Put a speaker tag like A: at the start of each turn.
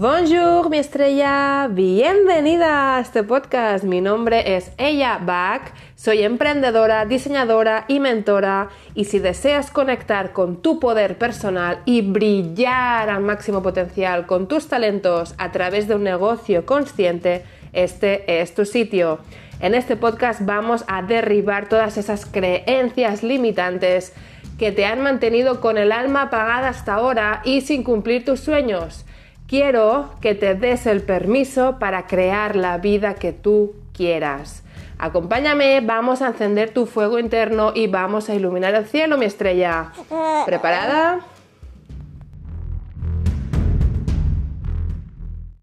A: Bonjour, mi estrella, bienvenida a este podcast. Mi nombre es Ella Bach, soy emprendedora, diseñadora y mentora y si deseas conectar con tu poder personal y brillar al máximo potencial con tus talentos a través de un negocio consciente, este es tu sitio. En este podcast vamos a derribar todas esas creencias limitantes que te han mantenido con el alma apagada hasta ahora y sin cumplir tus sueños. Quiero que te des el permiso para crear la vida que tú quieras. Acompáñame, vamos a encender tu fuego interno y vamos a iluminar el cielo, mi estrella. ¿Preparada?